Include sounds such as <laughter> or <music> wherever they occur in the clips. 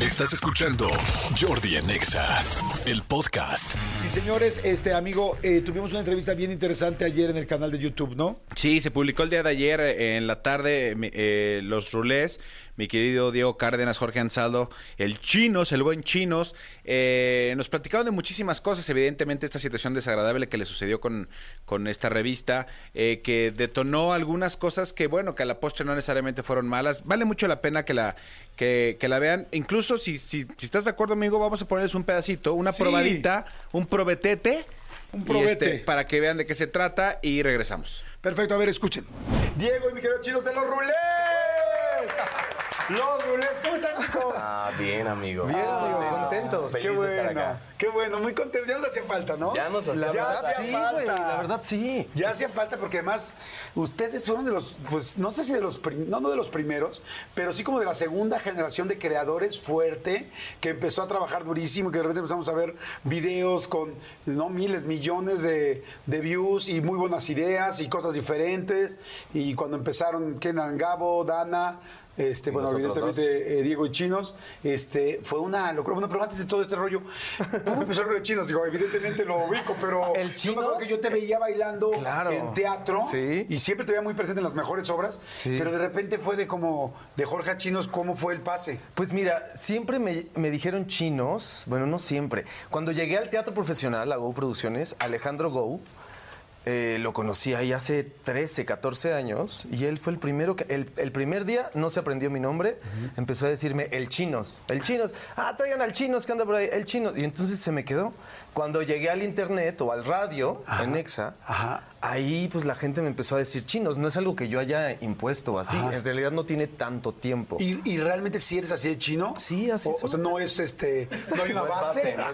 Estás escuchando Jordi en Exa, el podcast. Y señores, este amigo, eh, tuvimos una entrevista bien interesante ayer en el canal de YouTube, ¿no? Sí, se publicó el día de ayer eh, en la tarde eh, los rulés. Mi querido Diego Cárdenas, Jorge Ansaldo, el Chinos, el buen Chinos, eh, nos platicaron de muchísimas cosas. Evidentemente, esta situación desagradable que le sucedió con, con esta revista, eh, que detonó algunas cosas que, bueno, que a la postre no necesariamente fueron malas. Vale mucho la pena que la, que, que la vean. Incluso si, si, si estás de acuerdo, amigo, vamos a ponerles un pedacito, una Sí. probadita, un probetete. Un y, probete. este, para que vean de qué se trata y regresamos. Perfecto, a ver, escuchen. Diego y mi querido Chinos de los Rulés. Los ¿cómo están, chicos? Ah, bien, amigo. Bien, amigo, contentos. Qué Feliz de estar bueno, acá. qué bueno, muy contentos. Ya nos hacía falta, ¿no? Ya nos hacía verdad hacía sí, falta. güey. La verdad sí. Ya hacía falta porque además ustedes fueron de los, pues no sé si de los, no, no de los primeros, pero sí como de la segunda generación de creadores fuerte que empezó a trabajar durísimo y que de repente empezamos a ver videos con no miles, millones de, de views y muy buenas ideas y cosas diferentes. Y cuando empezaron Kenan Gabo, Dana. Este, bueno, evidentemente eh, Diego y Chinos, este, fue una locura. Bueno, pero antes de todo este rollo, ¿cómo empezó el rollo de Chinos? Digo, evidentemente lo ubico, pero <laughs> ¿El yo me acuerdo Chinos? que yo te veía bailando Claro. en teatro Sí. y siempre te veía muy presente en las mejores obras, Sí. pero de repente fue de como de Jorge a Chinos, ¿cómo fue el pase? Pues mira, siempre me, me dijeron chinos, bueno, no siempre. Cuando llegué al teatro profesional, a Go Producciones, Alejandro Go, eh, lo conocí ahí hace 13, 14 años y él fue el primero que, el, el primer día no se aprendió mi nombre, empezó a decirme el chinos, el chinos, ah, traigan al chinos que anda por ahí, el chinos. Y entonces se me quedó. Cuando llegué al internet o al radio en Exa, Ajá. Ahí pues la gente me empezó a decir chinos. No es algo que yo haya impuesto así, Ajá. en realidad no tiene tanto tiempo. ¿Y, y realmente si eres así de chino? Sí, así o, o sea, no es este, no hay una No es base. base, no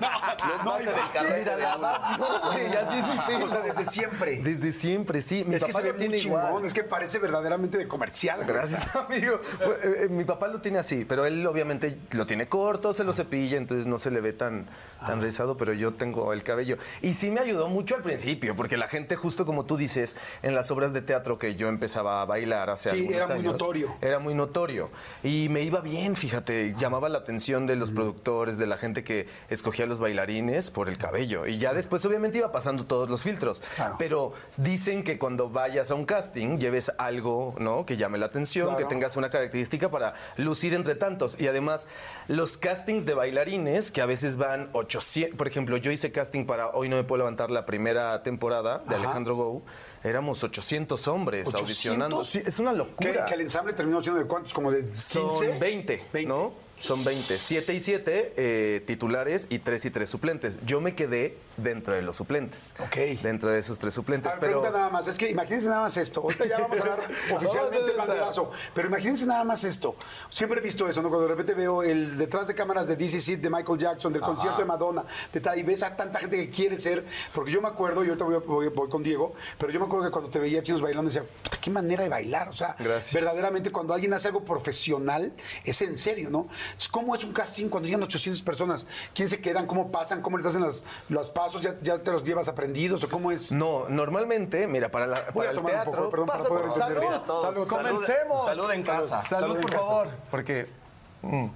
es- no es <laughs> base hay del Mira, de la base, no, güey, así es mi pelo. O sea, desde siempre. Desde siempre, sí. Mi es que papá se ve lo tiene muy chingón, igual. es que parece verdaderamente de comercial. Gracias, <laughs> amigo. Bueno, eh, eh, mi papá lo tiene así, pero él obviamente lo tiene corto, se lo cepilla, entonces no se le ve tan, tan rizado, pero yo tengo el cabello. Y sí me ayudó mucho al principio, porque la gente, justo como tú dices, en las obras de teatro que yo empezaba a bailar hace Sí, algunos era muy años, notorio. Era muy notorio. Y me iba bien, fíjate, llamaba la atención de los productores, de la gente que escogía los bailarines por el cabello. Y ya después obviamente iba pasando todos los filtros. Claro. Pero dicen que cuando vayas a un casting lleves algo, ¿no? Que llame la atención, Claro. que tengas una característica para lucir entre tantos. Y además, los castings de bailarines, que a veces van 800, por ejemplo, yo hice casting para Hoy no me puedo levantar la primera temporada de Ajá. Alejandro Gou, éramos 800 hombres 800. audicionando. Sí, es una ¿Qué, locura. que el ensamble terminó siendo de cuántos, como de 15? Son 20, 20. ¿no? Son 20. 7 y 7 titulares y 3 y 3 suplentes. Yo me quedé dentro de los suplentes. Ok. Dentro de esos tres suplentes. ver, pero nada más, es que imagínense nada más esto. Ahorita ya vamos a dar <laughs> <laughs> oficialmente el banderazo, pero imagínense nada más esto. Siempre he visto eso, ¿no? Cuando de repente veo el detrás de cámaras de DC Seed, de Michael Jackson, del concierto de Madonna, de tal, y ves a tanta gente que quiere ser, porque yo me acuerdo, y ahorita voy, voy- voy con Diego, pero yo me acuerdo que cuando te veía chinos bailando decía, "Puta, qué manera de bailar, o sea, Gracias. verdaderamente cuando alguien hace algo profesional, es en serio, ¿no? Entonces, ¿Cómo es un casting cuando llegan 800 personas? ¿Quién se quedan? ¿Cómo pasan? ¿Cómo les hacen las- los pasos? ¿Ya, ¿Ya te los llevas aprendidos o cómo es? No, normalmente, mira, para, la- a para el teatro. poco, perdón, para pasa poder por- entender. salud, Mira, todos, salud, salud- comencemos. salud en casa. Salud, por casa. favor, porque mm,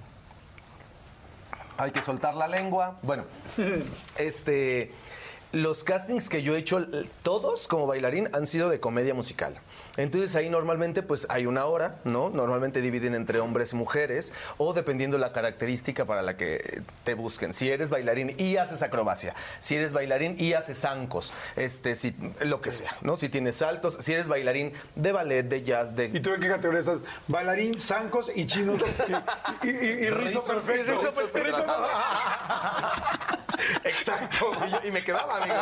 hay que soltar la lengua. Bueno, <laughs> este, los castings que yo he hecho, todos como bailarín, han sido de comedia musical. Entonces ahí normalmente pues hay una hora, ¿no? Normalmente dividen entre hombres y mujeres o dependiendo la característica para la que te busquen. Si eres bailarín y haces acrobacia, si eres bailarín y haces zancos, este, si, lo que sea, ¿no? Si tienes saltos, si eres bailarín de ballet, de jazz, de... ¿Y tú en qué categoría estás? Bailarín, zancos y chinos <laughs> y, y- y- y rizo perfecto. Rizo perfecto. Exacto. Y, yo- y me quedaba, amigo.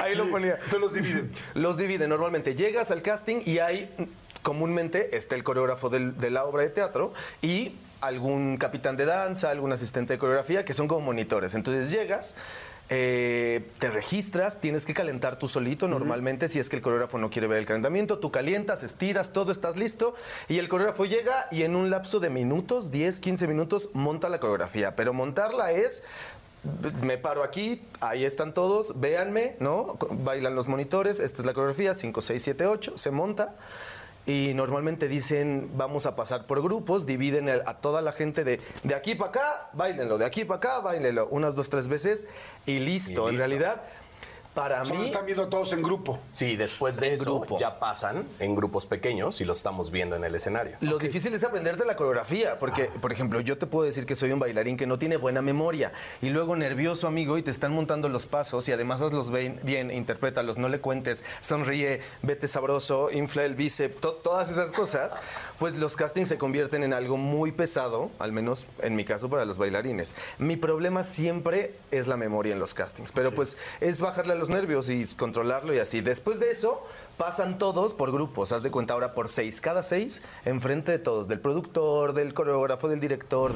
Ahí lo ponía. Entonces los dividen. Los dividen. Normalmente llegas al casting y hay, comúnmente, está el coreógrafo del- de la obra de teatro y algún capitán de danza, algún asistente de coreografía, que son como monitores. Entonces llegas. eh, te registras, tienes que calentar tú solito normalmente si es que el coreógrafo no quiere ver el calentamiento, tú calientas, estiras, todo estás listo y el coreógrafo llega y en un lapso de minutos, 10, 15 minutos, monta la coreografía. Pero montarla es me paro aquí, ahí están todos, véanme, ¿no? Bailan los monitores, esta es la coreografía, 5, 6, 7, 8, se monta y normalmente dicen vamos a pasar por grupos, dividen a toda la gente de de aquí para acá, bailenlo, de aquí para acá, bailenlo, unas dos, tres veces y listo. Y En realidad, para Solo mí... están viendo todos en grupo. Sí, después de En eso grupo. ya pasan en grupos pequeños y lo estamos viendo en el escenario. Lo difícil es aprenderte la coreografía, porque, por ejemplo, yo te puedo decir que soy un bailarín que no tiene buena memoria y luego nervioso, amigo, y te están montando los pasos y además hazlos bien, bien interprétalos, no le cuentes, sonríe, vete sabroso, infla el bíceps, to- todas esas cosas, pues los castings se convierten en algo muy pesado, al menos en mi caso para los bailarines. Mi problema siempre es la memoria en los castings, pero pues es bajarle a los nervios y controlarlo y así. Después de eso, pasan todos por grupos, haz de cuenta ahora por seis, cada seis, enfrente de todos, del productor, del coreógrafo, del director.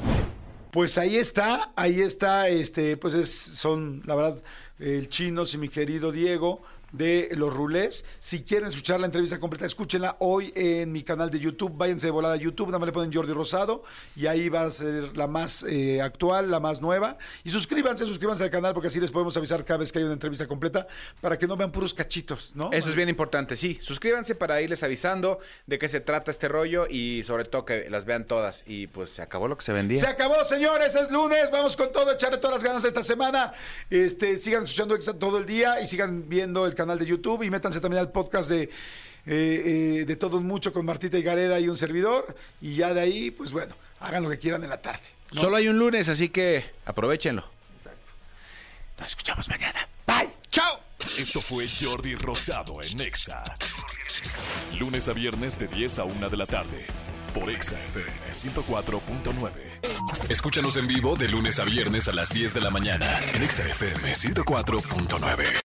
Pues ahí está, ahí está, este, pues es, son, la verdad, el Chinos y mi querido Diego de Los Rulés. Si quieren escuchar la entrevista completa, escúchenla hoy en mi canal de YouTube. Váyanse de volada a YouTube, nada más le ponen Jordi Rosado y ahí va a ser la más eh, actual, la más nueva. Y suscríbanse, suscríbanse al canal porque así les podemos avisar cada vez que hay una entrevista completa para que no vean puros cachitos, ¿no? Eso es bien importante, sí. Suscríbanse para irles avisando de qué se trata este rollo y sobre todo que las vean todas. Y pues se acabó lo que se vendía. Se acabó, señores, es lunes, vamos con todo, echarle todas las ganas esta semana. Este, sigan escuchando todo el día y sigan viendo el canal de YouTube y métanse también al podcast de, eh, eh, de Todo un Mucho con Martita y Gareda y un servidor. Y ya de ahí, pues bueno, hagan lo que quieran en la tarde. ¿no? Solo hay un lunes, así que aprovechenlo. Nos escuchamos mañana. Bye. Chao. Esto fue Jordi Rosado en Exa. Lunes a viernes de 10 a 1 de la tarde. Por Exa FM 104.9. Escúchanos en vivo de lunes a viernes a las 10 de la mañana. En Exa FM 104.9.